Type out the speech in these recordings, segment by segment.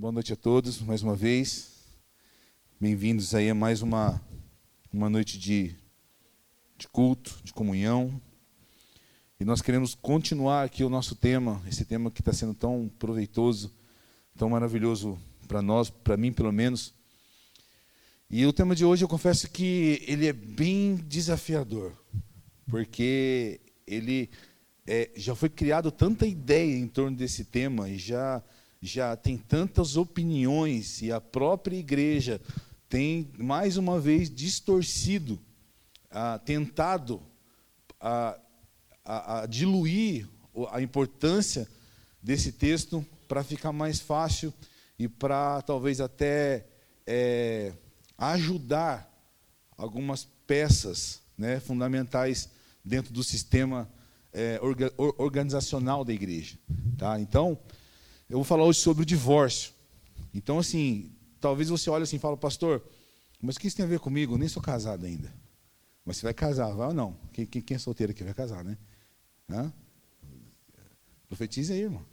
Boa noite a todos, mais uma vez. Bem-vindos aí a mais uma, uma noite de, de culto, de comunhão. E nós queremos continuar aqui o nosso tema, esse tema que está sendo tão proveitoso, tão maravilhoso para nós, para mim pelo menos. E o tema de hoje eu confesso que ele é bem desafiador, porque ele é, já foi criado tanta ideia em torno desse tema e já já tem tantas opiniões e a própria igreja tem mais uma vez distorcido, ah, tentado a, a, a diluir a importância desse texto para ficar mais fácil e para talvez até é, ajudar algumas peças né, fundamentais dentro do sistema é, orga, organizacional da igreja. Tá? Então, eu vou falar hoje sobre o divórcio. Então, assim, talvez você olhe assim e fale, pastor, mas o que isso tem a ver comigo? Eu nem sou casado ainda. Mas você vai casar, vai ou não? Quem, quem, quem é solteiro aqui vai casar, né? Hã? Profetize aí, irmão.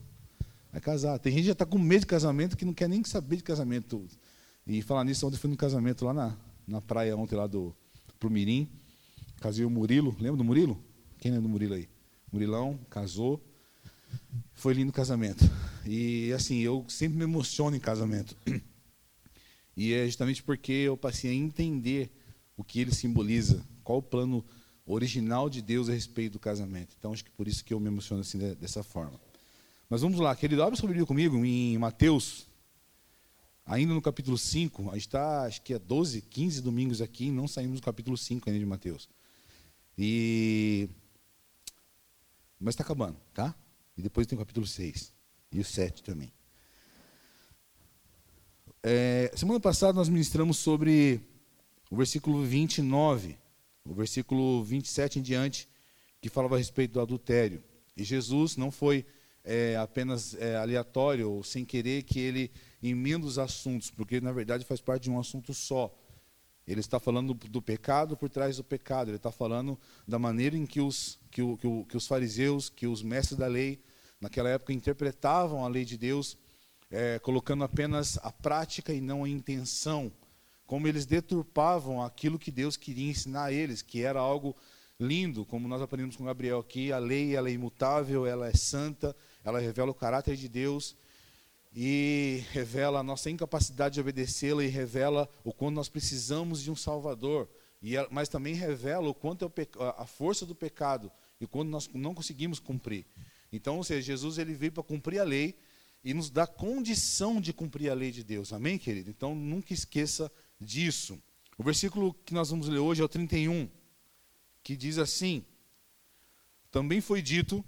Vai casar. Tem gente que já está com medo de casamento que não quer nem saber de casamento. E falar nisso, ontem eu fui no casamento lá na, na praia, ontem lá do pro Mirim. Casei o Murilo. Lembra do Murilo? Quem lembra do Murilo aí? Murilão, casou. Foi lindo o casamento. E assim, eu sempre me emociono em casamento. E é justamente porque eu passei a entender o que ele simboliza, qual o plano original de Deus a respeito do casamento. Então, acho que por isso que eu me emociono assim dessa forma. Mas vamos lá, querido, abre sua Bíblia comigo em Mateus, ainda no capítulo 5. A gente está, acho que é 12, 15 domingos aqui, e não saímos do capítulo 5 ainda de Mateus. E mas está acabando, tá? E depois tem o capítulo 6 e o 7 também. É, semana passada nós ministramos sobre o versículo 29, o versículo 27 em diante, que falava a respeito do adultério. E Jesus não foi é, apenas é, aleatório ou sem querer que ele emenda os assuntos, porque na verdade faz parte de um assunto só. Ele está falando do pecado por trás do pecado. Ele está falando da maneira em que os, que, o, que, o, que os fariseus, que os mestres da lei, naquela época, interpretavam a lei de Deus, é, colocando apenas a prática e não a intenção. Como eles deturpavam aquilo que Deus queria ensinar a eles, que era algo lindo, como nós aprendemos com Gabriel aqui. A lei ela é imutável, ela é santa, ela revela o caráter de Deus e revela a nossa incapacidade de obedecê-la e revela o quanto nós precisamos de um Salvador. E, mas também revela o quanto é a força do pecado e o quanto nós não conseguimos cumprir. Então, ou seja, Jesus ele veio para cumprir a lei e nos dá condição de cumprir a lei de Deus. Amém, querido? Então, nunca esqueça disso. O versículo que nós vamos ler hoje é o 31, que diz assim: Também foi dito: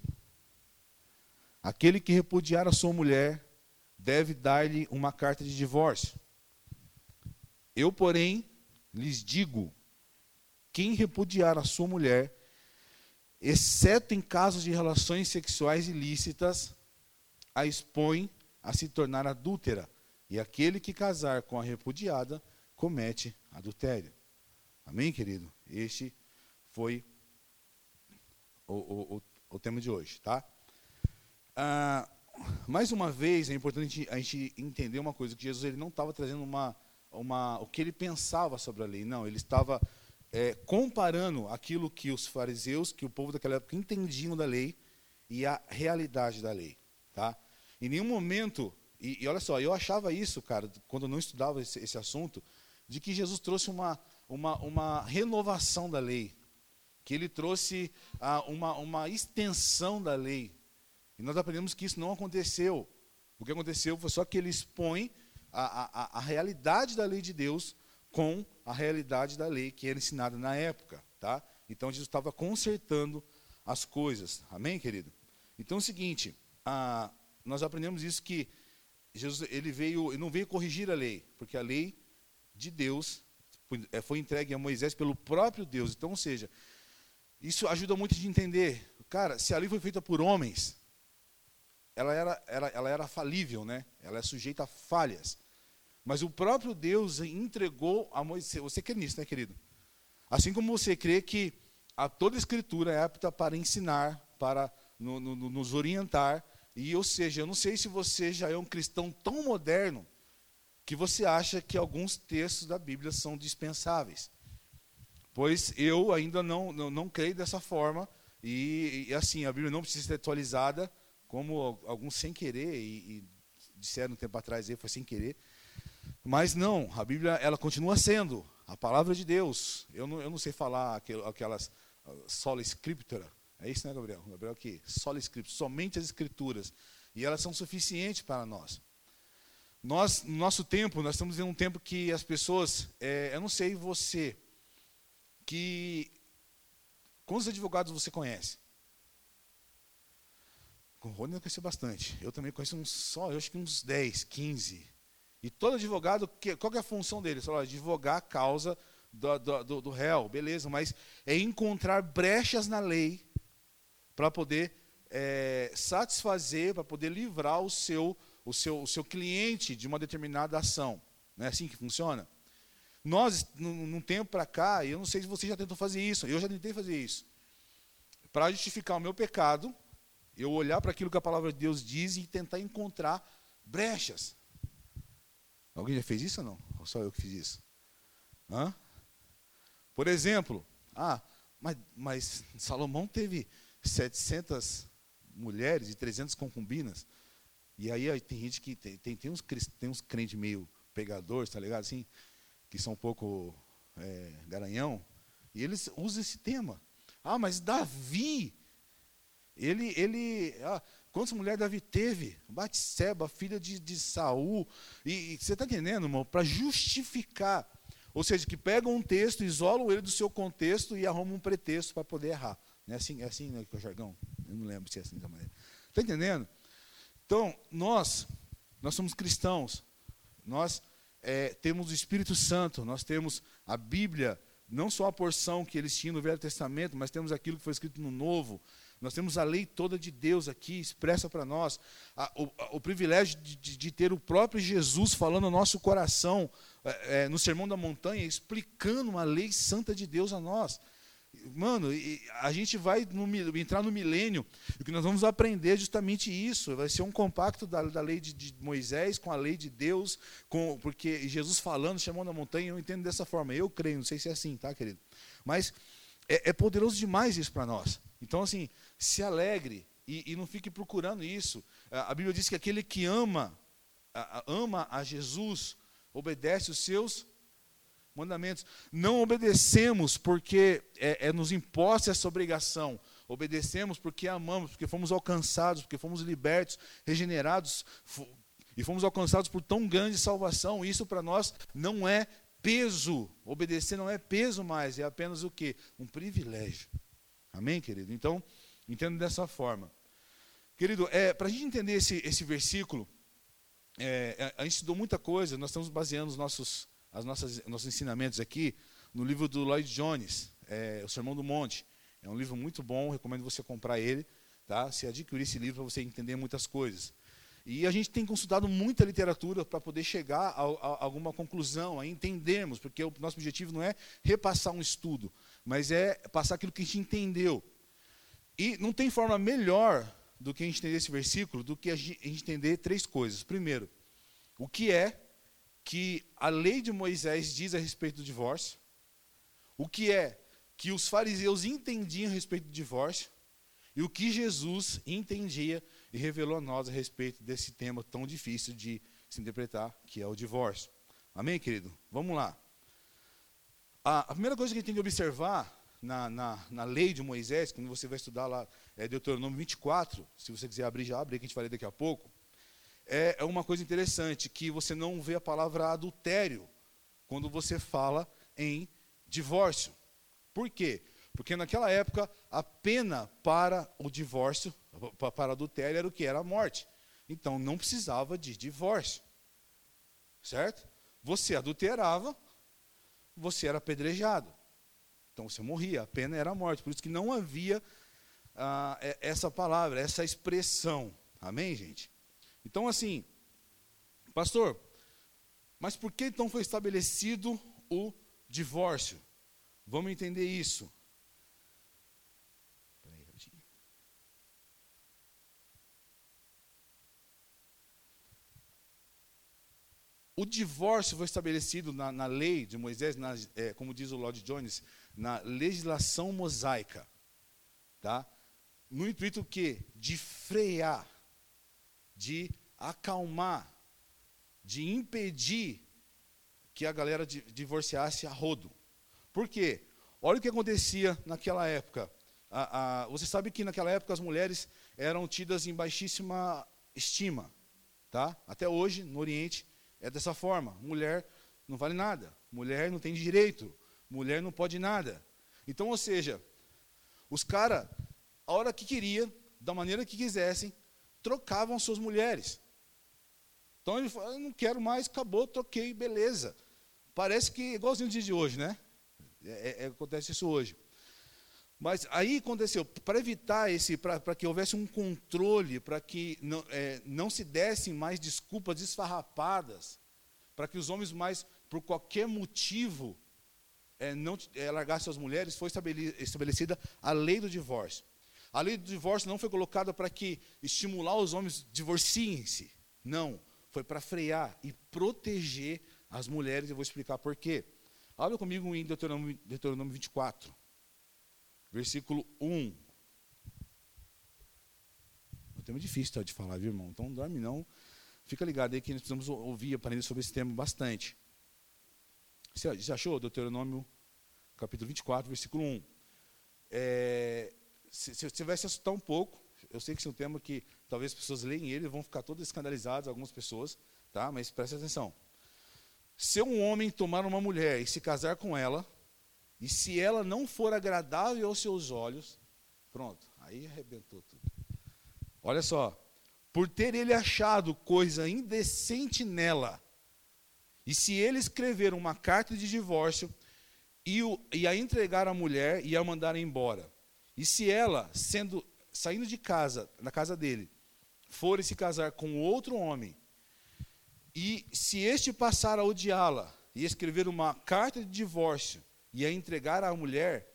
aquele que repudiar a sua mulher deve dar-lhe uma carta de divórcio. Eu, porém, lhes digo: quem repudiar a sua mulher, exceto em casos de relações sexuais ilícitas, a expõe a se tornar adúltera, e aquele que casar com a repudiada comete adultério. Amém, querido? Este foi o, o, o, o tema de hoje, tá? Ah, mais uma vez, é importante a gente entender uma coisa, que Jesus ele não estava trazendo uma, uma, o que ele pensava sobre a lei, não, ele estava é, comparando aquilo que os fariseus, que o povo daquela época entendiam da lei e a realidade da lei. Tá? Em nenhum momento, e, e olha só, eu achava isso, cara, quando eu não estudava esse, esse assunto, de que Jesus trouxe uma, uma, uma renovação da lei, que ele trouxe ah, uma, uma extensão da lei. E nós aprendemos que isso não aconteceu. O que aconteceu foi só que ele expõe a, a, a realidade da lei de Deus com a realidade da lei que era ensinada na época. Tá? Então Jesus estava consertando as coisas. Amém, querido? Então é o seguinte, a, nós aprendemos isso que Jesus ele veio, ele não veio corrigir a lei, porque a lei de Deus foi, é, entregue a Moisés pelo próprio Deus. Então, ou seja, isso ajuda muito a entender. Cara, se a lei foi feita por homens, ela era, ela, ela era falível, né? ela é sujeita a falhas. Mas o próprio Deus entregou a Moisés. Você crê nisso, né, querido? Assim como você crê que a toda escritura é apta para ensinar, para no, no, nos orientar E, ou seja, eu não sei se você já é um cristão tão moderno que você acha que alguns textos da Bíblia são dispensáveis. Pois eu ainda não, não, não creio dessa forma, e, e, assim, a Bíblia não precisa ser atualizada, como alguns sem querer, e, e disseram um tempo atrás, aí, foi sem querer. Mas não, a Bíblia ela continua sendo a palavra de Deus. Eu não, eu não sei falar aquelas ah, sola scriptura, é isso, né, Gabriel? Gabriel aqui, sola scriptura, somente as escrituras. E elas são suficientes para nós. Nós, no nosso tempo, nós estamos em um tempo que as pessoas, é, eu não sei você, que quantos advogados você conhece? Com o Rony eu conheci bastante. Eu também conheço uns só, eu acho que uns 10, 15. E todo advogado, qual é a função dele? Só advogar a causa do, do, do réu, beleza, mas é encontrar brechas na lei para poder é, satisfazer, para poder livrar o seu, o, seu, o seu cliente de uma determinada ação. Não é assim que funciona? Nós, num tempo para cá, eu não sei se você já tentou fazer isso, eu já tentei fazer isso. Para justificar o meu pecado, eu olhar para aquilo que a palavra de Deus diz e tentar encontrar brechas. Alguém já fez isso ou não? Ou só eu que fiz isso? Hã? Por exemplo, ah, mas, mas Salomão teve 700 mulheres e 300 concubinas. E aí, tem gente que tem, tem, tem, uns, tem uns crentes meio pegadores, tá ligado? Assim, que são um pouco é, garanhão. E eles usam esse tema. Ah, mas Davi, ele, ele, ah, quantas mulheres Davi teve? Batseba, filha de, de Saul. E, e você está entendendo, irmão? Para justificar. Ou seja, que pegam um texto, isolam ele do seu contexto e arrumam um pretexto para poder errar. Não é assim, é assim né, que é o jargão? Eu não lembro se é assim da maneira. Está entendendo? Então, nós, nós somos cristãos. Nós é, temos o Espírito Santo, nós temos a Bíblia, não só a porção que eles tinham no Velho Testamento, mas temos aquilo que foi escrito no Novo. Nós temos a lei toda de Deus aqui, expressa para nós. A, o, a, o, privilégio de, de, de, ter o próprio Jesus falando no nosso coração, é, é, no Sermão da Montanha, explicando uma lei santa de Deus a nós. Mano, a gente vai no, entrar no milênio, e o que nós vamos aprender é justamente isso. Vai ser um compacto da, da lei de, de, Moisés com a lei de Deus, com, porque Jesus falando, chamando a montanha, eu entendo dessa forma. Eu creio, não sei se é assim, tá, querido? Mas é, é poderoso demais isso para nós. Então, assim, se alegre e, e, não fique procurando isso. A Bíblia diz que aquele que ama, ama a Jesus, obedece os seus mandamentos. Não obedecemos porque é, é nos imposta essa obrigação. Obedecemos porque amamos, porque fomos alcançados, porque fomos libertos, regenerados e fomos alcançados por tão grande salvação. Isso para nós não é peso. Obedecer não é peso mais, é apenas o que? Um privilégio. Amém, querido? Então, entendo dessa forma. Querido, é, para a gente entender esse, esse versículo, é, a gente estudou muita coisa, nós estamos baseando os nossos as nossas nossos ensinamentos aqui no livro do Lloyd Jones, é, o Sermão do Monte. É um livro muito bom, recomendo você comprar ele, tá? Se adquirir esse livro para você entender muitas coisas. E a gente tem consultado muita literatura para poder chegar a, a, a, alguma conclusão, a entendermos, porque o nosso objetivo não é repassar um estudo, mas é passar aquilo que a gente entendeu. E não tem forma melhor do que a gente entender esse versículo do que a gente entender três coisas. Primeiro, o que é que a lei de Moisés diz a respeito do divórcio, o que é que os fariseus entendiam a respeito do divórcio, e o que Jesus entendia e revelou a nós a respeito desse tema tão difícil de se interpretar, que é o divórcio. Amém, querido? Vamos lá. A, primeira coisa que a gente tem que observar na, na, na, lei de Moisés, quando você vai estudar lá, é Deuteronômio 24, se você quiser abrir, já abre, que a gente vai ler daqui a pouco é, é uma coisa interessante, que você não vê a palavra adultério quando você fala em divórcio. Por quê? Porque naquela época a pena para o divórcio, para adultério, era o que? Era a morte. Então não precisava de divórcio. Certo? Você adulterava, você era apedrejado. Então você morria, a pena era a morte. Por isso que não havia ah, é, essa palavra, essa expressão. Amém, gente? Então, assim, pastor, mas por que então foi estabelecido o divórcio? Vamos entender isso. O divórcio foi estabelecido na, na lei de Moisés, na, é, como diz o Lord Jones, na legislação mosaica, tá? no intuito que de frear, de acalmar, de impedir que a galera divorciasse a rodo. Por quê? Olha o que acontecia naquela época. A, a, você sabe que naquela época as mulheres eram tidas em baixíssima estima. Tá? Até hoje, no Oriente, é dessa forma. Mulher não vale nada. Mulher não tem direito. Mulher não pode nada. Então, ou seja, os caras, a hora que queria, da maneira que quisessem, trocavam suas mulheres. Então ele falou, eu não quero mais, acabou, troquei, beleza. Parece que igualzinho dia de hoje, né? É, é, acontece isso hoje. Mas aí aconteceu, para evitar esse, para que houvesse um controle, para que não, é, não se dessem mais desculpas esfarrapadas, para que os homens mais, por qualquer motivo, é, não é, largassem as mulheres, foi estabelecida a lei do divórcio. A lei do divórcio não foi colocada para que estimular os homens divorciem-se. Não, foi para frear e proteger as mulheres. Eu vou explicar por quê. Abra comigo em Deuteronômio, Deuteronômio 24, versículo 1. É um tema difícil tá, de falar, viu, irmão? Então dorme não. Fica ligado aí que nós precisamos ouvir, aprender sobre esse tema bastante. Você já achou Deuteronômio capítulo 24, versículo 1? É, se, se você vai se assustar um pouco, eu sei que esse é um tema que talvez as pessoas leem ele e vão ficar todas escandalizadas, algumas pessoas, tá? mas preste atenção. Se um homem tomar uma mulher e se casar com ela, e se ela não for agradável aos seus olhos, pronto, aí arrebentou tudo. Olha só, por ter ele achado coisa indecente nela, e se ele escrever uma carta de divórcio e, o, e a entregar à mulher e a mandar embora, e se ela, sendo saindo de casa, na casa dele, for se casar com outro homem, e se este passar a odiá-la e escrever uma carta de divórcio e a entregar à mulher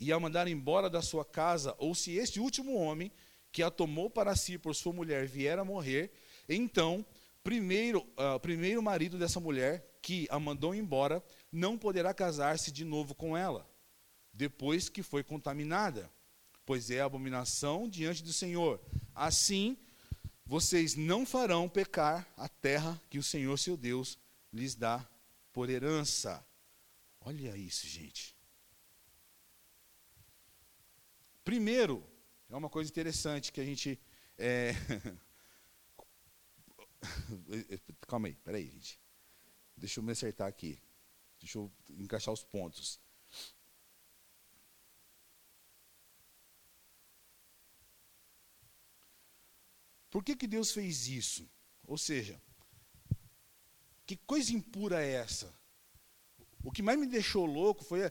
e a mandar embora da sua casa, ou se este último homem que a tomou para si por sua mulher vier a morrer, então primeiro uh, primeiro marido dessa mulher que a mandou embora não poderá casar-se de novo com ela, depois que foi contaminada, pois é abominação diante do Senhor. Assim, vocês não farão pecar a terra que o Senhor seu Deus lhes dá por herança. Olha isso, gente. Primeiro, é uma coisa interessante que a gente. É... Calma aí, peraí, gente. Deixa eu me acertar aqui. Deixa eu encaixar os pontos. Por que, que Deus fez isso? Ou seja, que coisa impura é essa? O que mais me deixou louco foi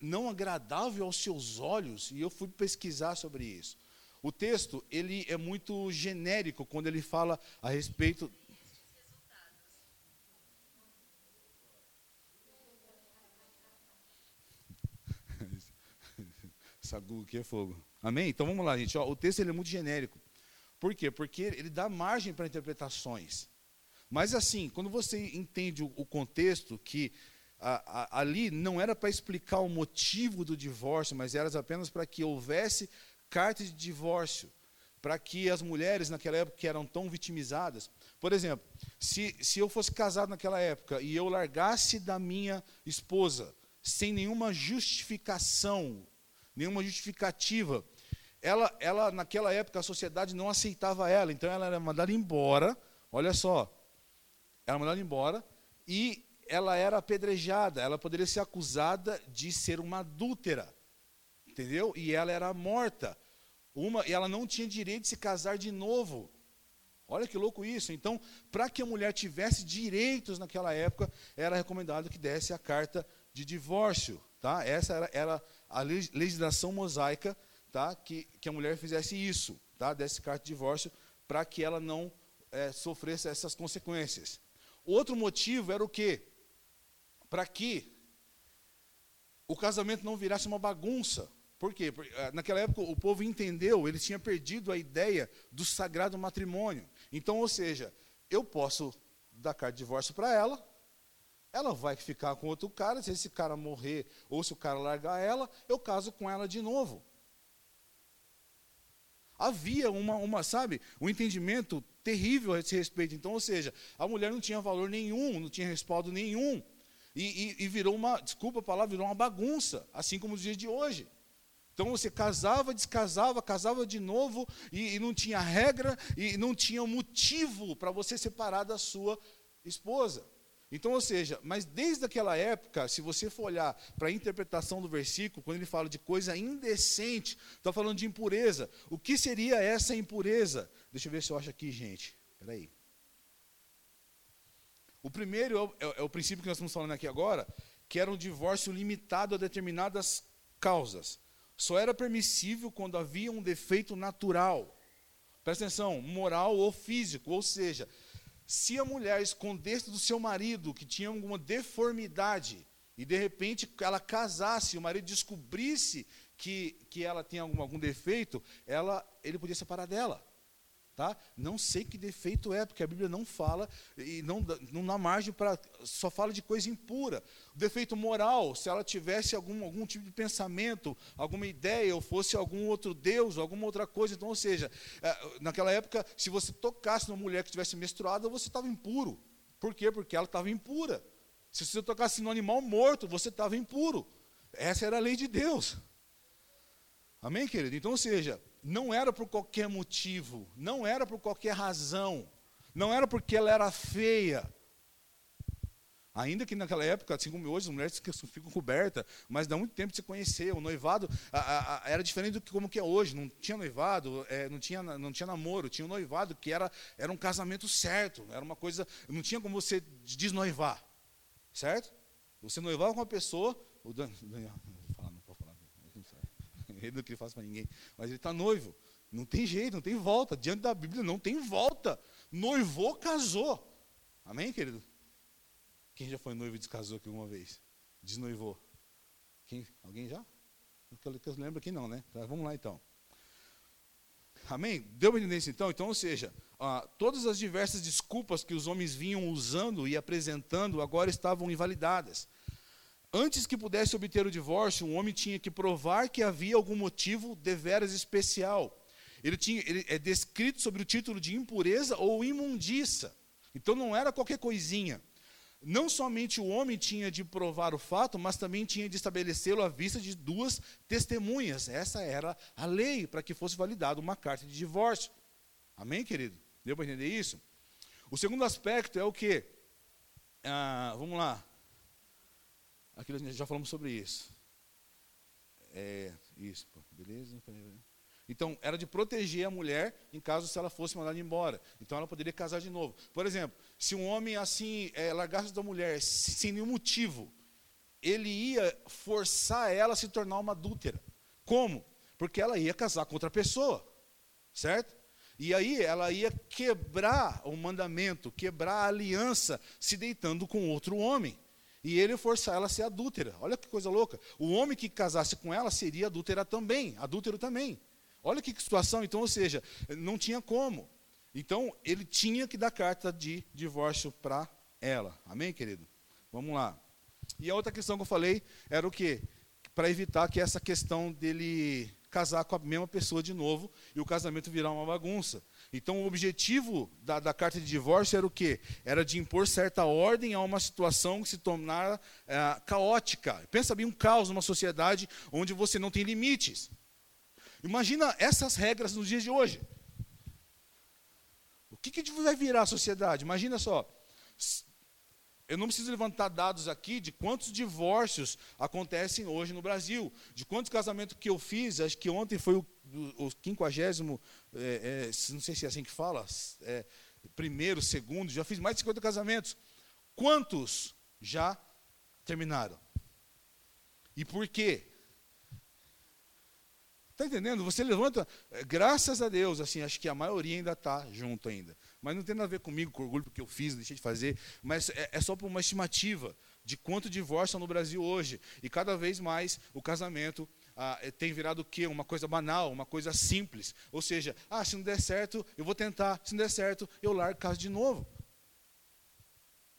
não agradável aos seus olhos, e eu fui pesquisar sobre isso. O texto, ele é muito genérico quando ele fala a respeito Sagu que é fogo. Amém? Então vamos lá, gente. Ó, o texto ele é muito genérico. Por quê? Porque ele dá margem para interpretações. Mas assim, quando você entende o, o contexto, que a, a, ali não era para explicar o motivo do divórcio, mas era apenas para que houvesse carta de divórcio, para que as mulheres naquela época que eram tão vitimizadas, por exemplo, se, se eu fosse casado naquela época e eu largasse da minha esposa sem nenhuma justificação, nenhuma justificativa, ela, ela, naquela época, a sociedade não aceitava ela, então ela era mandada embora, olha só, era mandada embora, e ela era apedrejada, ela poderia ser acusada de ser uma adúltera, entendeu? E ela era morta, uma, e ela não tinha direito de se casar de novo. Olha que louco isso. Então, para que a mulher tivesse direitos naquela época, era recomendado que desse a carta de divórcio. Tá? Essa era, era a legislação mosaica tá? que, que a mulher fizesse isso, tá? desse carta de divórcio, para que ela não é, sofresse essas consequências. Outro motivo era o quê? Para que o casamento não virasse uma bagunça. Por quê? Porque, eh, naquela época o povo entendeu, ele tinha perdido a ideia do sagrado matrimônio. Então, ou seja, eu posso dar carta de divórcio para ela, ela vai ficar com outro cara, se esse cara morrer ou se o cara largar ela, eu caso com ela de novo. Havia uma, uma, sabe, um entendimento terrível a esse respeito. Então, ou seja, a mulher não tinha valor nenhum, não tinha respaldo nenhum. E, e, e virou uma, desculpa a palavra, virou uma bagunça, assim como os dias de hoje. Então você casava, descasava, casava de novo, e, e não tinha regra, e não tinha motivo para você separar da sua esposa. Então, ou seja, mas desde aquela época, se você for olhar para a interpretação do versículo, quando ele fala de coisa indecente, está falando de impureza. O que seria essa impureza? Deixa eu ver se eu acho aqui, gente. Espera aí. O primeiro é o, é, é o princípio que nós estamos falando aqui agora, que era um divórcio limitado a determinadas causas. Só era permissível quando havia um defeito natural. Presta atenção, moral ou físico, ou seja, se a mulher escondesse do seu marido que tinha alguma deformidade, e de repente ela casasse, o marido descobrisse que, que ela tinha algum, algum defeito, ela, ele podia separar dela. Tá? Não sei que defeito é, porque a Bíblia não fala e não, não dá margem para. só fala de coisa impura. O defeito moral, se ela tivesse algum, algum tipo de pensamento, alguma ideia, ou fosse algum outro Deus, alguma outra coisa. Então, ou seja, é, naquela época, se você tocasse numa mulher que estivesse menstruada, você estava impuro. Por quê? Porque ela estava impura. Se você tocasse no animal morto, você estava impuro. Essa era a lei de Deus. Amém, querido? Então, ou seja, não era por qualquer motivo, não era por qualquer razão, não era porque ela era feia. Ainda que naquela época, assim como hoje, as mulheres ficam cobertas, mas dá muito tempo de se conhecer. O noivado a, a, a, era diferente do que como que é hoje. Não tinha noivado, é, não, tinha, não tinha namoro, tinha um noivado que era, era um casamento certo. Era uma coisa. Não tinha como você desnoivar. Certo? Você noivava com uma pessoa. O Dan, Daniel, ele não queria falar para ninguém. Mas ele está noivo. Não tem jeito, não tem volta. Diante da Bíblia não tem volta. Noivou, casou. Amém, querido? Quem já foi noivo e descasou aqui alguma vez? Desnoivou? Quem? Alguém já? Que eu lembro aqui não, né? Tá, vamos lá então. Amém? Deu para entender então? Então, ou seja, ah, todas as diversas desculpas que os homens vinham usando e apresentando agora estavam invalidadas. Antes que pudesse obter o divórcio, um homem tinha que provar que havia algum motivo deveras especial. Ele, tinha, ele é descrito sobre o título de impureza ou imundiça. Então não era qualquer coisinha. Não somente o homem tinha de provar o fato, mas também tinha de estabelecê-lo à vista de duas testemunhas. Essa era a lei para que fosse validada uma carta de divórcio. Amém, querido? Deu para entender isso? O segundo aspecto é o que? Ah, vamos lá. Aquilo já falamos sobre isso. É, isso, beleza? Então, era de proteger a mulher em caso se ela fosse mandada embora. Então, ela poderia casar de novo. Por exemplo, se um homem assim é, largasse da mulher sem nenhum motivo, ele ia forçar ela a se tornar uma adúltera. Como? Porque ela ia casar com outra pessoa, certo? E aí ela ia quebrar o mandamento, quebrar a aliança, se deitando com outro homem e ele forçar ela a ser adúltera. Olha que coisa louca. O homem que casasse com ela seria adúltera também, adúltero também. Olha que situação. Então, ou seja, não tinha como. Então, ele tinha que dar carta de divórcio para ela. Amém, querido? Vamos lá. E a outra questão que eu falei era o quê? Para evitar que essa questão dele casar com a mesma pessoa de novo e o casamento virar uma bagunça. Então, o objetivo da, da, carta de divórcio era o quê? Era de impor certa ordem a uma situação que se tornara é, caótica. Pensa bem um caos numa sociedade onde você não tem limites. Imagina essas regras nos dias de hoje. O que, que vai virar a sociedade? Imagina só. Eu não preciso levantar dados aqui de quantos divórcios acontecem hoje no Brasil, de quantos casamentos que eu fiz. Acho que ontem foi o o quinquagésimo, é, é, não sei se é assim que fala, é, primeiro, segundo, já fiz mais de 50 casamentos. Quantos já terminaram? E por quê? Está entendendo? Você levanta, é, graças a Deus, assim, acho que a maioria ainda está junto ainda. Mas não tem nada a ver comigo, com orgulho, porque eu fiz, deixei de fazer. Mas é, é só por uma estimativa de quanto divórcio no Brasil hoje. E cada vez mais o casamento ah, eh, tem virado o quê? Uma coisa banal, uma coisa simples. Ou seja, ah, se não der certo, eu vou tentar. Se não der certo, eu largo casa de novo.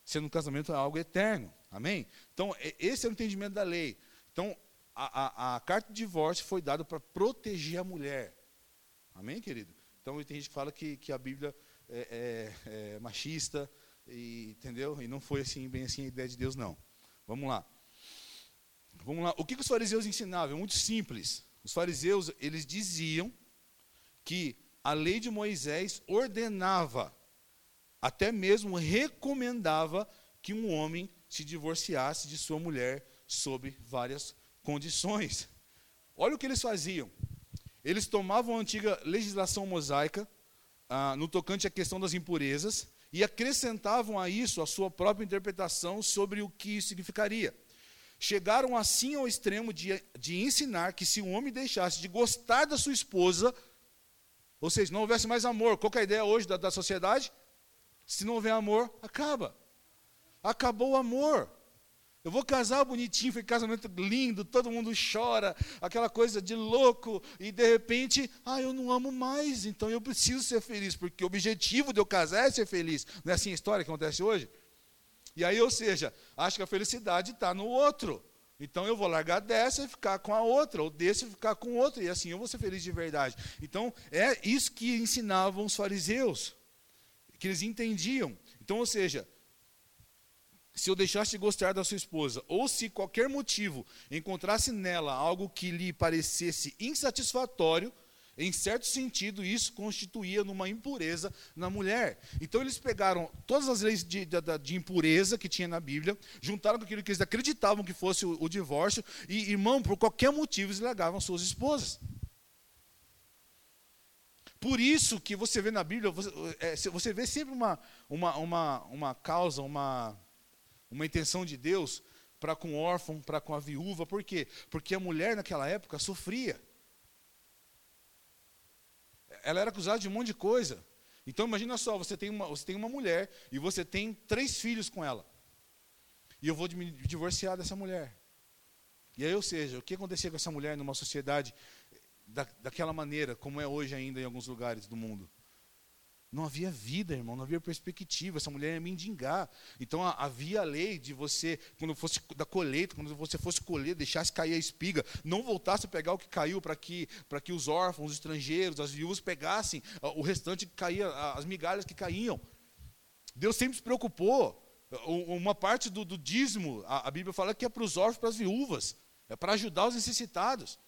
sendo um casamento algo eterno. Amém? Então, esse é o entendimento da lei. Então, a, a, a carta de divórcio foi dada para proteger a mulher. Amém, querido? Então, tem gente que fala que, que a Bíblia é, é, é machista, e, entendeu? E não foi assim, bem assim a ideia de Deus, não. Vamos lá. Vamos lá. O que, que os fariseus ensinavam? É muito simples. Os fariseus, eles diziam que a lei de Moisés ordenava, até mesmo recomendava que um homem se divorciasse de sua mulher sob várias condições. Olha o que eles faziam. Eles tomavam a antiga legislação mosaica, ah, no tocante à questão das impurezas, e acrescentavam a isso a sua própria interpretação sobre o que isso significaria. Chegaram assim ao extremo de, de ensinar que se um homem deixasse de gostar da sua esposa, ou seja, não houvesse mais amor, qual é a ideia hoje da, da sociedade? Se não houver amor, acaba. Acabou o amor. Eu vou casar bonitinho, foi casamento lindo, todo mundo chora, aquela coisa de louco, e de repente, ah, eu não amo mais, então eu preciso ser feliz, porque o objetivo de eu casar é ser feliz. Não é assim a história que acontece hoje? E aí, ou seja, acho que a felicidade está no outro. Então eu vou largar dessa e ficar com a outra, ou desse e ficar com outra, e assim eu vou ser feliz de verdade. Então é isso que ensinavam os fariseus, que eles entendiam. Então, ou seja, se eu deixasse de gostar da sua esposa, ou se qualquer motivo encontrasse nela algo que lhe parecesse insatisfatório, em certo sentido, isso constituía numa impureza na mulher. Então, eles pegaram todas as leis de, de, de impureza que tinha na Bíblia, juntaram com aquilo que eles acreditavam que fosse o, o divórcio, e, irmão, por qualquer motivo, eles legavam suas esposas. Por isso que você vê na Bíblia, você, é, você vê sempre uma, uma, uma, uma causa, uma uma intenção de Deus para com o órfão, para com a viúva. Por quê? Porque a mulher naquela época sofria. Ela era acusada de um monte de coisa. Então imagina só, você tem uma, você tem uma mulher e você tem três filhos com ela. E eu vou me divorciar dessa mulher. E aí, ou seja, o que acontecia com essa mulher numa sociedade da, daquela maneira, como é hoje ainda em alguns lugares do mundo? Não havia vida, irmão, não havia perspectiva. Essa mulher ia mendigar. Então havia a lei de você, quando fosse da colheita, quando você fosse colher, deixasse cair a espiga, não voltasse a pegar o que caiu para que, que os órfãos, os estrangeiros, as viúvas pegassem o restante que caía, as migalhas que caíam. Deus sempre se preocupou. Uma parte do, do dízimo, a, a Bíblia fala que é para os órfãos, para as viúvas, é para ajudar os necessitados.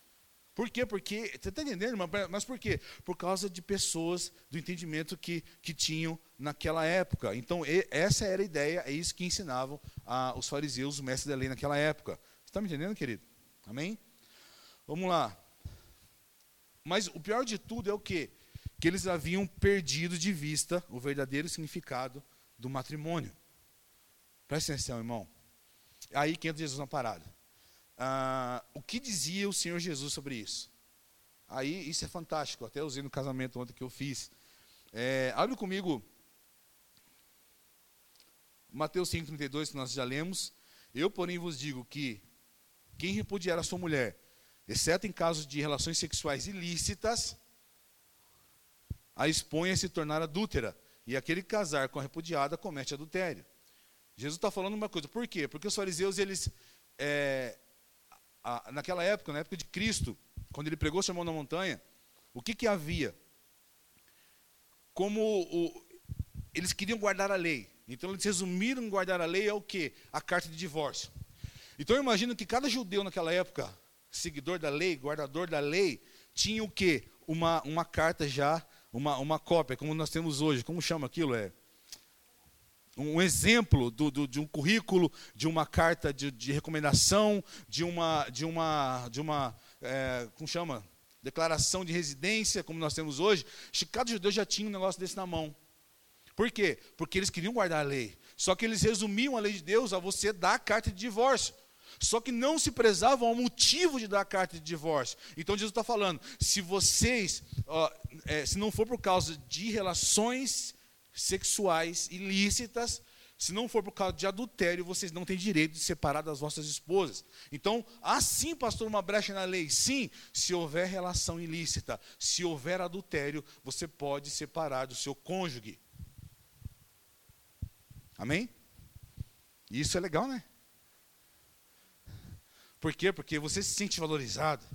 Por quê? Porque, você está entendendo, mas por quê? Por causa de pessoas do entendimento que, que tinham naquela época. Então, e, essa era a ideia, é isso que ensinavam a, os fariseus, os mestres da lei naquela época. Você está me entendendo, querido? Amém? Vamos lá. Mas o pior de tudo é o quê? Que eles haviam perdido de vista o verdadeiro significado do matrimônio. Presta atenção, irmão. Aí que entra Jesus na parada ah, o que dizia o Senhor Jesus sobre isso. Aí, isso é fantástico, até usei no casamento ontem que eu fiz. É, abre comigo Mateus 5,32, que nós já lemos. Eu, porém, vos digo que quem repudiar a sua mulher, exceto em casos de relações sexuais ilícitas, a expõe a se tornar adúltera. E aquele que casar com a repudiada comete adultério. Jesus está falando uma coisa. Por quê? Porque os fariseus, eles é, a, naquela época, na época de Cristo, quando ele pregou o sermão na montanha, o que, que havia? Como o, eles queriam guardar a lei. Então eles resumiram guardar a lei é o que? A carta de divórcio. Então eu imagino que cada judeu naquela época, seguidor da lei, guardador da lei, tinha o que? Uma, uma carta já, uma, uma cópia, como nós temos hoje. Como chama aquilo? É um exemplo do, do, de um currículo, de uma carta de, de, recomendação, de uma, de uma, de uma é, como chama? Declaração de residência, como nós temos hoje. Cada judeu já tinha um negócio desse na mão. Por quê? Porque eles queriam guardar a lei. Só que eles resumiam a lei de Deus a você dar a carta de divórcio. Só que não se prezavam ao motivo de dar a carta de divórcio. Então Jesus está falando: se vocês, ó, é, se não for por causa de relações sexuais ilícitas, se não for por causa de adultério, vocês não têm direito de separar das vossas esposas. Então, assim, pastor, uma brecha na lei? Sim, se houver relação ilícita, se houver adultério, você pode separar do seu cônjuge. Amém? Isso é legal, né? Por quê? Porque você se sente valorizado.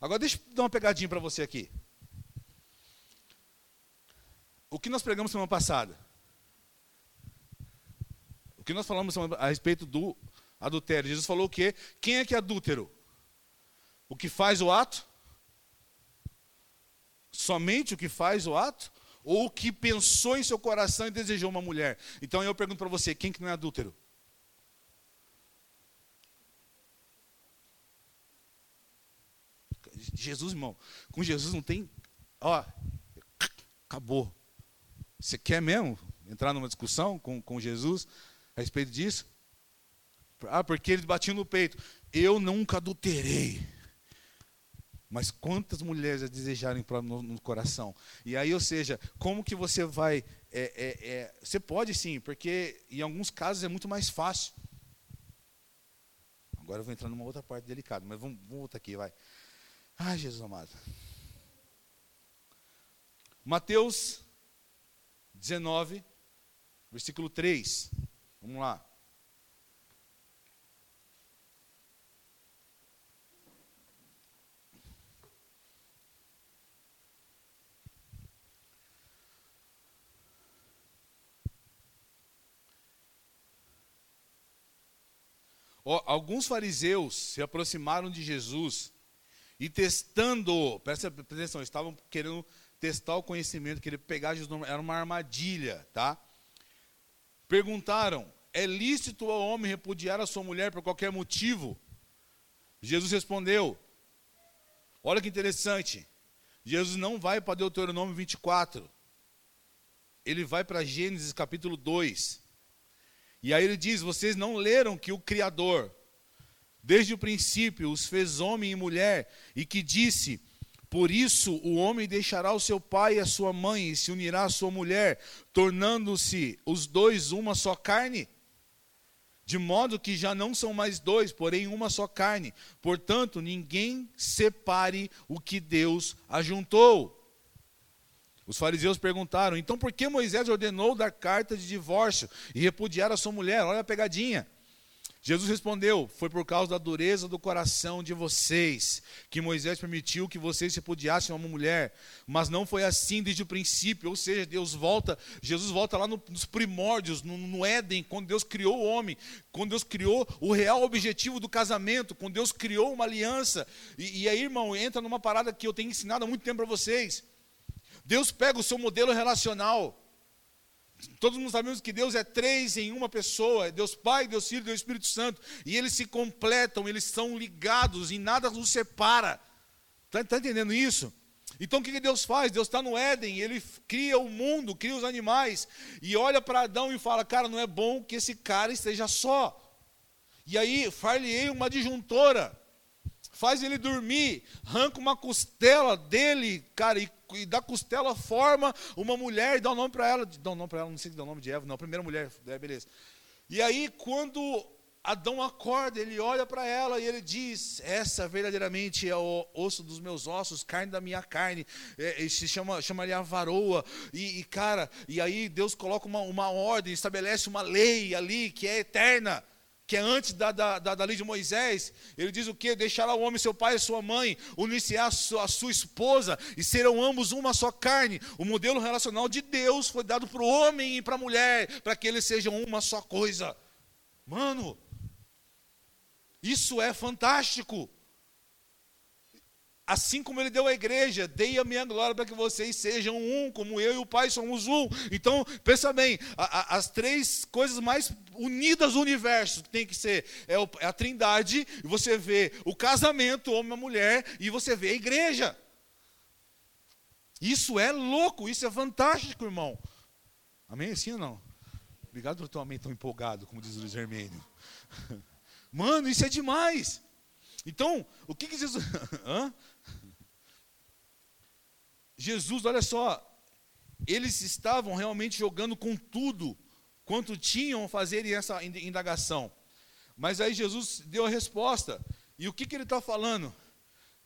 Agora deixa eu dar uma pegadinha para você aqui. O que nós pregamos semana passada? O que nós falamos a respeito do adultério? Jesus falou o quê? Quem é que é adúltero? O que faz o ato? Somente o que faz o ato? Ou o que pensou em seu coração e desejou uma mulher? Então eu pergunto para você, quem que não é adúltero? Jesus, irmão, com Jesus não tem. Ó, acabou. Você quer mesmo entrar numa discussão com, com Jesus a respeito disso? Ah, porque eles batiam no peito. Eu nunca adulterei. Mas quantas mulheres a desejarem no, no coração? E aí, ou seja, como que você vai. É, é, é, você pode sim, porque em alguns casos é muito mais fácil. Agora eu vou entrar numa outra parte delicada, mas vamos, vamos voltar aqui, vai. Ai, Jesus amado. Mateus 19, versículo 3. Vamos lá. alguns fariseus se aproximaram de Jesus e testando, presta atenção, estavam querendo testar o conhecimento, querer pegar Jesus, era uma armadilha, tá? Perguntaram: é lícito ao homem repudiar a sua mulher por qualquer motivo? Jesus respondeu: olha que interessante, Jesus não vai para Deuteronômio 24, ele vai para Gênesis capítulo 2. E aí ele diz: vocês não leram que o Criador, desde o princípio, os fez homem e mulher, e que disse: por isso o homem deixará o seu pai e a sua mãe e se unirá à sua mulher, tornando-se os dois uma só carne. De modo que já não são mais dois, porém uma só carne. Portanto, ninguém separe o que Deus ajuntou. Os fariseus perguntaram: então por que Moisés ordenou dar carta de divórcio e repudiar a sua mulher? Olha a pegadinha. Jesus respondeu: Foi por causa da dureza do coração de vocês que Moisés permitiu que vocês repudiassem uma mulher, mas não foi assim desde o princípio. Ou seja, Deus volta, Jesus volta lá nos primórdios, no, no Éden, quando Deus criou o homem, quando Deus criou o real objetivo do casamento, quando Deus criou uma aliança. E, e aí, irmão, entra numa parada que eu tenho ensinado há muito tempo para vocês. Deus pega o seu modelo relacional Todos nós sabemos que Deus é três em uma pessoa: é Deus Pai, Deus Filho Deus Espírito Santo. E eles se completam, eles são ligados e nada os separa. Está tá entendendo isso? Então o que Deus faz? Deus está no Éden, ele cria o mundo, cria os animais, e olha para Adão e fala: Cara, não é bom que esse cara esteja só. E aí, far-lhe uma disjuntora, faz ele dormir, arranca uma costela dele, cara, e e da costela forma uma mulher e dá o um nome para ela. Dá o um nome para ela, não sei se dá o nome de Eva, não, primeira mulher, é, beleza. E aí, quando Adão acorda, ele olha para ela e ele diz: Essa verdadeiramente é o osso dos meus ossos, carne da minha carne. É, se chama, chamaria varoa. E, e, cara, e aí Deus coloca uma, uma ordem, estabelece uma lei ali que é eterna que é antes da, da, da, da, lei de Moisés, ele diz o que? Deixará o homem seu pai e sua mãe, unir-se a sua, a sua esposa, e serão ambos uma só carne. O modelo relacional de Deus foi dado para o homem e para a mulher, para que eles sejam uma só coisa. Mano, isso é fantástico. Assim como ele deu à igreja, dei a minha glória para que vocês sejam um, como eu e o Pai somos um. Então, pensa bem, a, a, as três coisas mais unidas do universo que tem que ser é, é a trindade, você vê o casamento, homem e mulher, e você vê a igreja. Isso é louco, isso é fantástico, irmão. Amém? Sim ou não? Obrigado por teu amém tão empolgado, como diz o Luiz Hermênio. Mano, isso é demais. Então, o que, que Jesus. Hã? Jesus, olha só, eles estavam realmente jogando com tudo quanto tinham a fazer essa indagação. Mas aí Jesus deu a resposta. E o que, que ele está falando?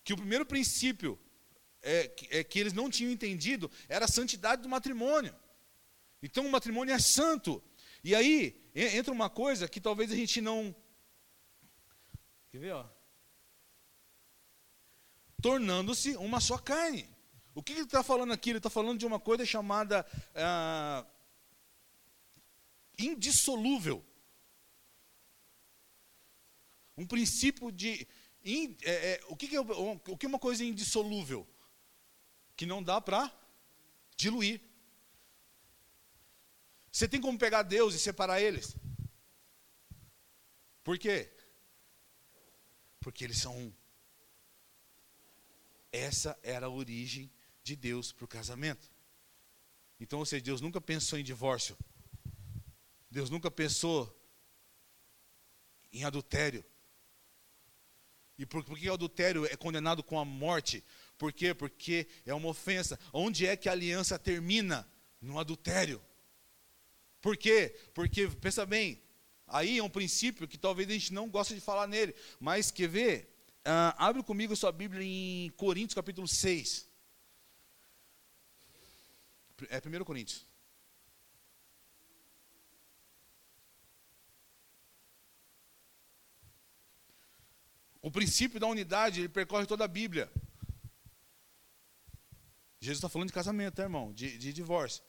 Que o primeiro princípio é, é, que eles não tinham entendido era a santidade do matrimônio. Então o matrimônio é santo. E aí entra uma coisa que talvez a gente não. Quer ver? Tornando-se uma só carne. O que ele está falando aqui? Ele está falando de uma coisa chamada ah, indissolúvel. Um princípio de. In, é, é, o, que, que é, o que é uma coisa indissolúvel? Que não dá para diluir. Você tem como pegar Deus e separar eles? Por quê? Porque eles são um. Essa era a origem de Deus para o casamento. Então, ou seja, Deus nunca pensou em divórcio. Deus nunca pensou em adultério. E por, por que o adultério é condenado com a morte? Por quê? Porque é uma ofensa. Onde é que a aliança termina? No adultério. Por quê? Porque, pensa bem, aí é um princípio que talvez a gente não goste de falar nele, mas quer ver? Uh, abre comigo sua Bíblia em Coríntios capítulo 6. É 1 Coríntios. O princípio da unidade, ele percorre toda a Bíblia. Jesus está falando de casamento, tá, irmão? De, de, divórcio.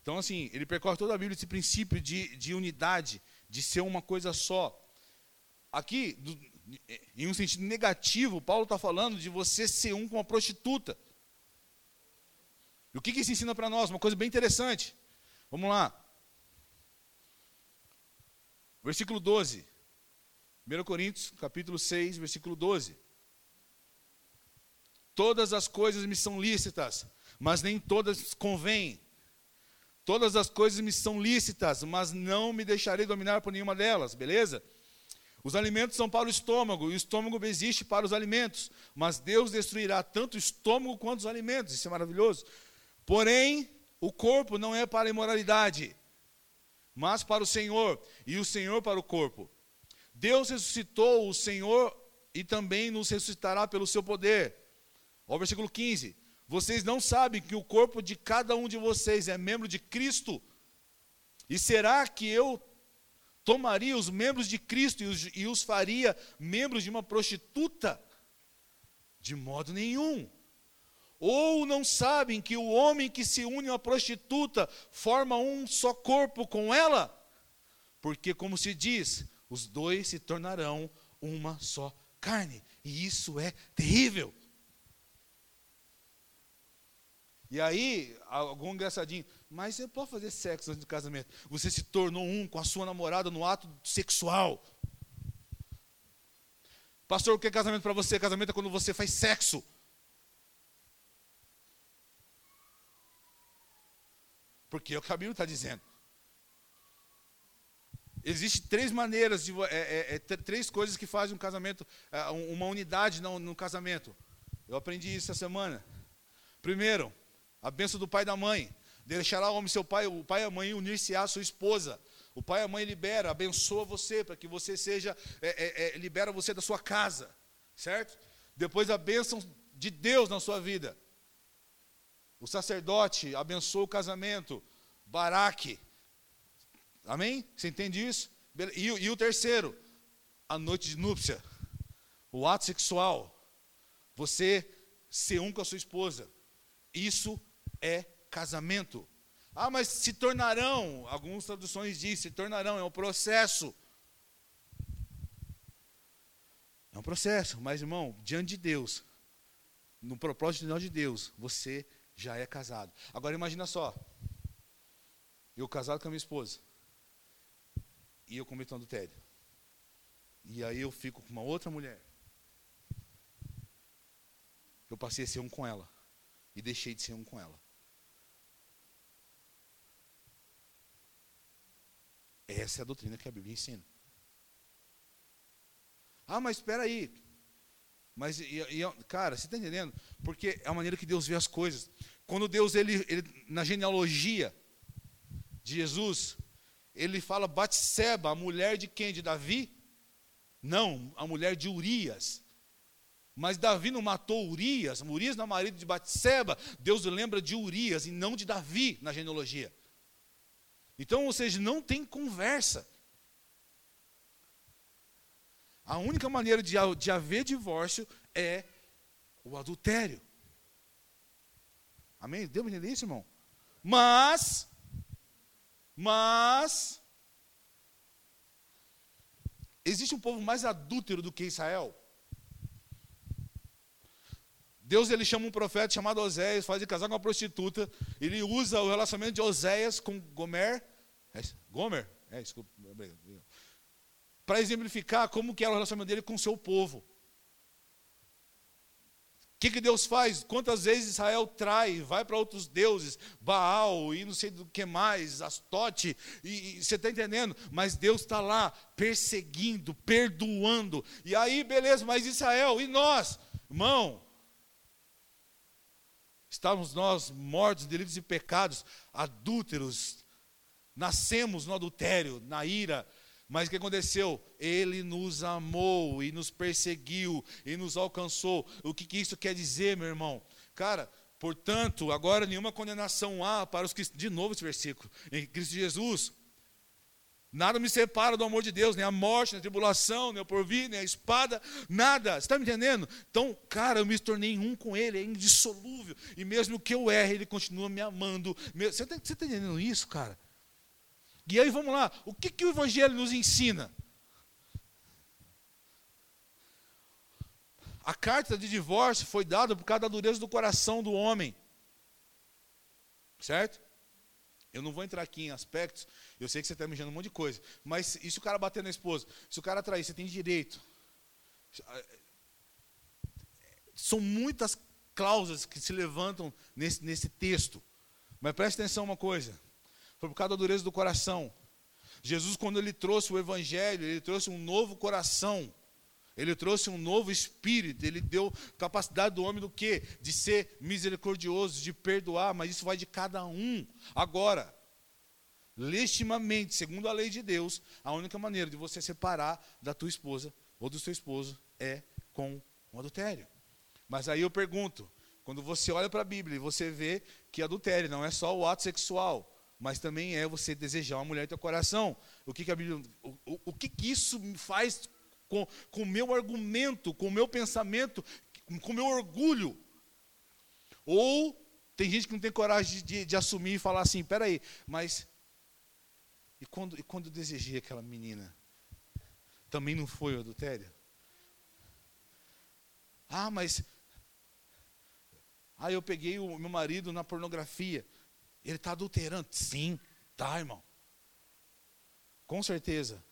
Então, assim, ele percorre toda a Bíblia esse princípio de, de unidade, de ser uma coisa só. Aqui, do, em um sentido negativo, Paulo está falando de você ser um com uma prostituta. E o que, isso ensina para nós? Uma coisa bem interessante. Vamos lá. Versículo 12. 1 Coríntios, capítulo 6, versículo 12. Todas as coisas me são lícitas, mas nem todas convêm. Todas as coisas me são lícitas, mas não me deixarei dominar por nenhuma delas, beleza? Os alimentos são para o estômago, e o estômago existe para os alimentos, mas Deus destruirá tanto o estômago quanto os alimentos, isso é maravilhoso. Porém, o corpo não é para a imoralidade, mas para o Senhor, e o Senhor para o corpo. Deus ressuscitou o Senhor e também nos ressuscitará pelo seu poder. O versículo 15. Vocês não sabem que o corpo de cada um de vocês é membro de Cristo? E será que eu tomaria os membros de Cristo e os, e os faria membros de uma prostituta? De modo nenhum. Ou não sabem que o homem que se une a uma prostituta forma um só corpo com ela? Porque, como se diz, os dois se tornarão uma só carne. E isso é terrível. E aí, algum engraçadinho, mas você pode fazer sexo antes do casamento. Você se tornou um com a sua namorada no ato sexual. Pastor, o que é casamento para você? Casamento é quando você faz sexo. Porque é o que a Bíblia está dizendo. Existem três maneiras, de, é, é, é, três coisas que fazem um casamento, é, uma unidade no, no casamento. Eu aprendi isso essa semana. Primeiro, a bênção do pai e da mãe. Deixará o homem seu pai, o pai e a mãe unir-se à sua esposa. O pai e a mãe libera, abençoa você, para que você seja, é, é, libera você da sua casa. Certo? Depois a bênção de Deus na sua vida. O sacerdote abençoa o casamento. Baraque Amém? Você entende isso? E, e o terceiro, a noite de núpcia, o ato sexual, você ser um com a sua esposa. Isso é casamento. Ah, mas se tornarão, algumas traduções dizem, se tornarão, é um processo. É um processo, mas irmão, diante de Deus, no propósito de Deus, você já é casado. Agora imagina só, eu casado com a minha esposa e eu cometo um adultério. E aí eu fico com uma outra mulher. Eu passei a ser um com ela e deixei de ser um com ela. Essa é a doutrina que a Bíblia ensina. Ah, mas espera aí. Mas, e, e, cara, você está entendendo? Porque é a maneira que Deus vê as coisas. Quando Deus, ele, ele na genealogia de Jesus, ele fala Batseba, a mulher de quem? De Davi? Não, a mulher de Urias. Mas Davi não matou Urias, Urias não é marido de Batseba. Deus lembra de Urias e não de Davi na genealogia. Então, ou seja, não tem conversa. A única maneira de, de haver divórcio é o adultério. Amém? Deu para entender isso, irmão? Mas, mas, existe um povo mais adúltero do que Israel? Deus ele chama um profeta chamado Oséias, faz ele casar com uma prostituta. Ele usa o relacionamento de Oséias com Gomer. É, Gomer? É, desculpa. Para exemplificar como que era o relacionamento dele com o seu povo. O que, que Deus faz? Quantas vezes Israel trai, vai para outros deuses, Baal e não sei do que mais, Astote, e, e você está entendendo? Mas Deus está lá perseguindo, perdoando. E aí, beleza, mas Israel, e nós? Irmão, Estávamos nós mortos, delitos e pecados, adúlteros, nascemos no adultério, na ira, mas o que aconteceu? Ele nos amou e nos perseguiu e nos alcançou. O que, que isso quer dizer, meu irmão? Cara, portanto, agora nenhuma condenação há para os que. De novo esse versículo. Em Cristo Jesus, Nada me separa do amor de Deus, nem a morte, nem a tribulação, nem o porvir, nem a espada, nada. Você está me entendendo? Então, cara, eu me tornei um com Ele, é indissolúvel. E mesmo que eu erre, Ele continua me amando. Você está tá entendendo isso, cara? E aí, vamos lá. O que, que o Evangelho nos ensina? A carta de divórcio foi dada por causa da dureza do coração do homem. Certo? Eu não vou entrar aqui em aspectos, eu sei que você está imaginando um monte de coisa, mas e se o cara bater na esposa? Se o cara trair, você tem direito. São muitas cláusulas que se levantam nesse, nesse texto. Mas preste atenção uma coisa. Foi por causa da dureza do coração. Jesus, quando ele trouxe o Evangelho, ele trouxe um novo coração. Ele trouxe um novo espírito, ele deu capacidade do homem do quê? De ser misericordioso, de perdoar, mas isso vai de cada um. Agora, legitimamente, segundo a lei de Deus, a única maneira de você separar da tua esposa ou do seu esposo é com um adultério. Mas aí eu pergunto, quando você olha para a Bíblia e você vê que adultério não é só o ato sexual, mas também é você desejar uma mulher em teu coração. O que, que a Bíblia, o, o, o que, que isso faz com o meu argumento, com o meu pensamento, com o meu orgulho. Ou tem gente que não tem coragem de, de assumir e falar assim, peraí, mas e quando, e quando eu desejei aquela menina? Também não foi o adultério? Ah, mas ah, eu peguei o meu marido na pornografia. Ele está adulterando? Sim, tá, irmão. Com certeza.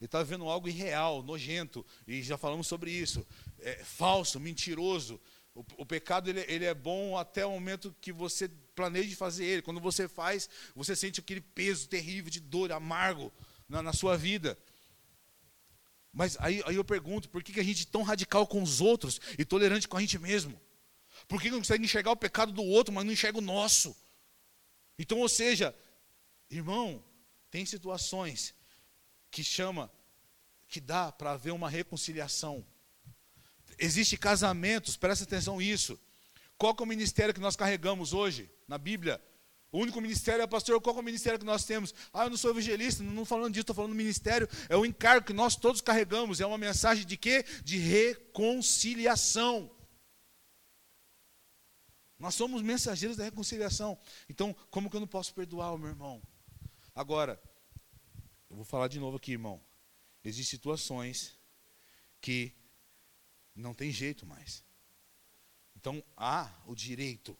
Ele está vendo algo irreal, nojento, e já falamos sobre isso. É falso, mentiroso. O, o pecado ele, ele, é bom até o momento que você planeja fazer ele. Quando você faz, você sente aquele peso terrível de dor, amargo na, na sua vida. Mas aí, aí eu pergunto, por que, que a gente é tão radical com os outros e tolerante com a gente mesmo? Por que não consegue enxergar o pecado do outro, mas não enxerga o nosso? Então, ou seja, irmão, tem situações que chama, que dá para haver uma reconciliação. Existem casamentos, presta atenção nisso. Qual é o ministério que nós carregamos hoje na Bíblia? O único ministério é pastor. Qual é o ministério que nós temos? Ah, eu não sou evangelista, não falando disso, estou falando do ministério. É o encargo que nós todos carregamos. É uma mensagem de quê? De reconciliação. Nós somos mensageiros da reconciliação. Então, como que eu não posso perdoar o meu irmão? Agora, eu vou falar de novo aqui, irmão. Existem situações que não tem jeito mais. Então há o direito.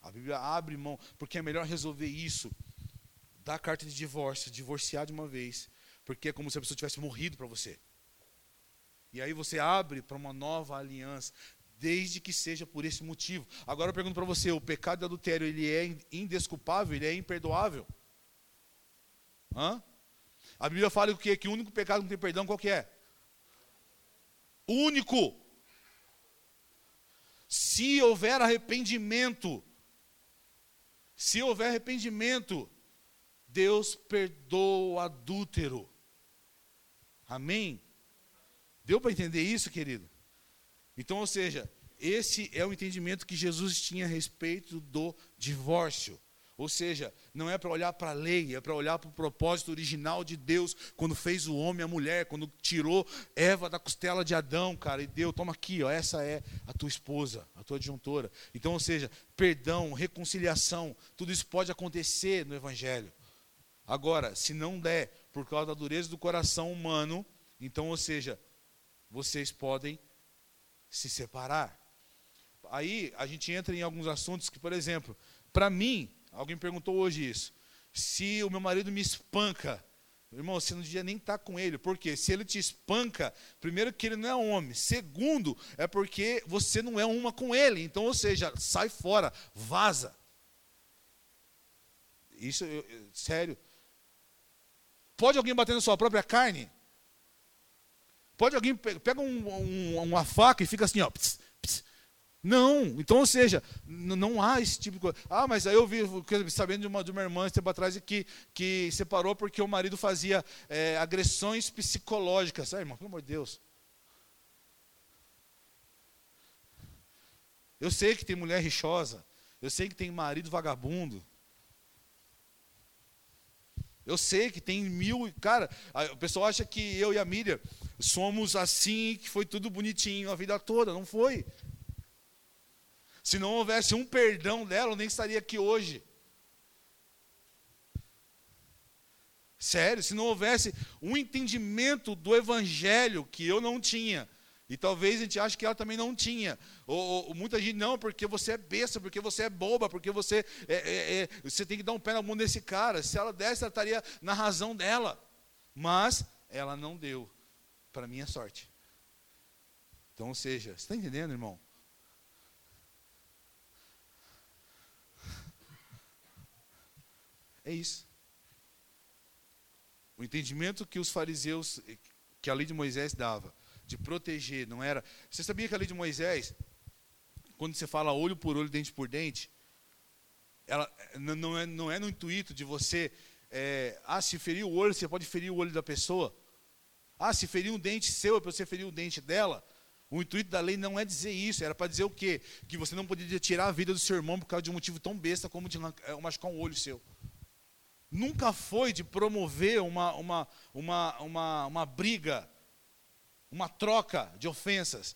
A Bíblia abre mão, porque é melhor resolver isso. Dar carta de divórcio, divorciar de uma vez, porque é como se a pessoa tivesse morrido para você. E aí você abre para uma nova aliança, desde que seja por esse motivo. Agora eu pergunto para você, o pecado de adultério, ele é indesculpável, ele é imperdoável? Hã? A Bíblia fala que, que o único pecado que não tem perdão, qual que é? Único. Se houver arrependimento, se houver arrependimento, Deus perdoa o adúltero. Amém? Deu para entender isso, querido? Então, ou seja, esse é o entendimento que Jesus tinha a respeito do divórcio. Ou seja, não é para olhar para a lei, é para olhar para o propósito original de Deus, quando fez o homem e a mulher, quando tirou Eva da costela de Adão, cara, e deu, toma aqui, ó, essa é a tua esposa, a tua adjuntora. Então, ou seja, perdão, reconciliação, tudo isso pode acontecer no Evangelho. Agora, se não der, por causa da dureza do coração humano, então, ou seja, vocês podem se separar. Aí a gente entra em alguns assuntos que, por exemplo, para mim, alguém perguntou hoje isso. Se o meu marido me espanca, irmão, você não devia nem estar tá com ele. Por quê? Se ele te espanca, primeiro que ele não é homem. Segundo, é porque você não é uma com ele. Então, ou seja, sai fora, vaza. Isso, eu, sério. Pode alguém bater na sua própria carne? Pode alguém pega um, um, uma faca e fica assim, ó. Pss, pss. Não, então, ou seja, não há esse tipo de coisa. Ah, mas aí eu vi, sabendo de uma, de uma irmã tempo atrás que, que separou porque o marido fazia é, agressões psicológicas. Ah, irmão, pelo amor de Deus. Eu sei que tem mulher rixosa. Eu sei que tem marido vagabundo. Eu sei que tem mil. Cara, o pessoal acha que eu e a Miriam somos assim, que foi tudo bonitinho a vida toda. Não foi. Se não houvesse um perdão dela, eu nem estaria aqui hoje. Sério, se não houvesse um entendimento do Evangelho que eu não tinha, e talvez a gente ache que ela também não tinha. Ou, ou, muita gente, não, porque você é besta, porque você é boba, porque você, é, é, é, você tem que dar um pé na mão desse cara. Se ela desse, ela estaria na razão dela. Mas ela não deu, para minha sorte. Então, ou seja, você está entendendo, irmão? É isso. O entendimento que os fariseus, que a lei de Moisés dava, de proteger, não era. Você sabia que a lei de Moisés, quando você fala olho por olho, dente por dente, ela não é, não é no intuito de você, é, ah, se ferir o olho, você pode ferir o olho da pessoa. Ah, se ferir um dente seu, é para você ferir o dente dela. O intuito da lei não é dizer isso, era para dizer o quê? Que você não poderia tirar a vida do seu irmão por causa de um motivo tão besta como de é, machucar um olho seu. Nunca foi de promover uma, uma, uma, uma, uma briga uma troca de ofensas.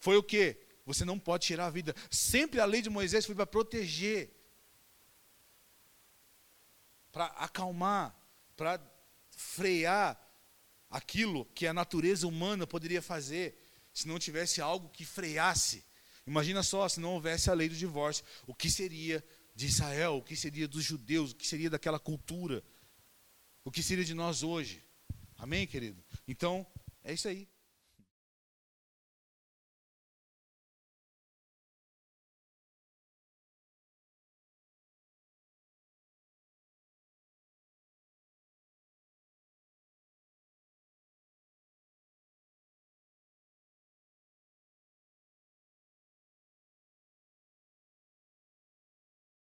Foi o que? Você não pode tirar a vida. Sempre a lei de Moisés foi para proteger, para acalmar, para frear aquilo que a natureza humana poderia fazer se não tivesse algo que freasse. Imagina só, se não houvesse a lei do divórcio, o que seria de Israel, o que seria dos judeus, o que seria daquela cultura, o que seria de nós hoje. Amém, querido? Então, é isso aí.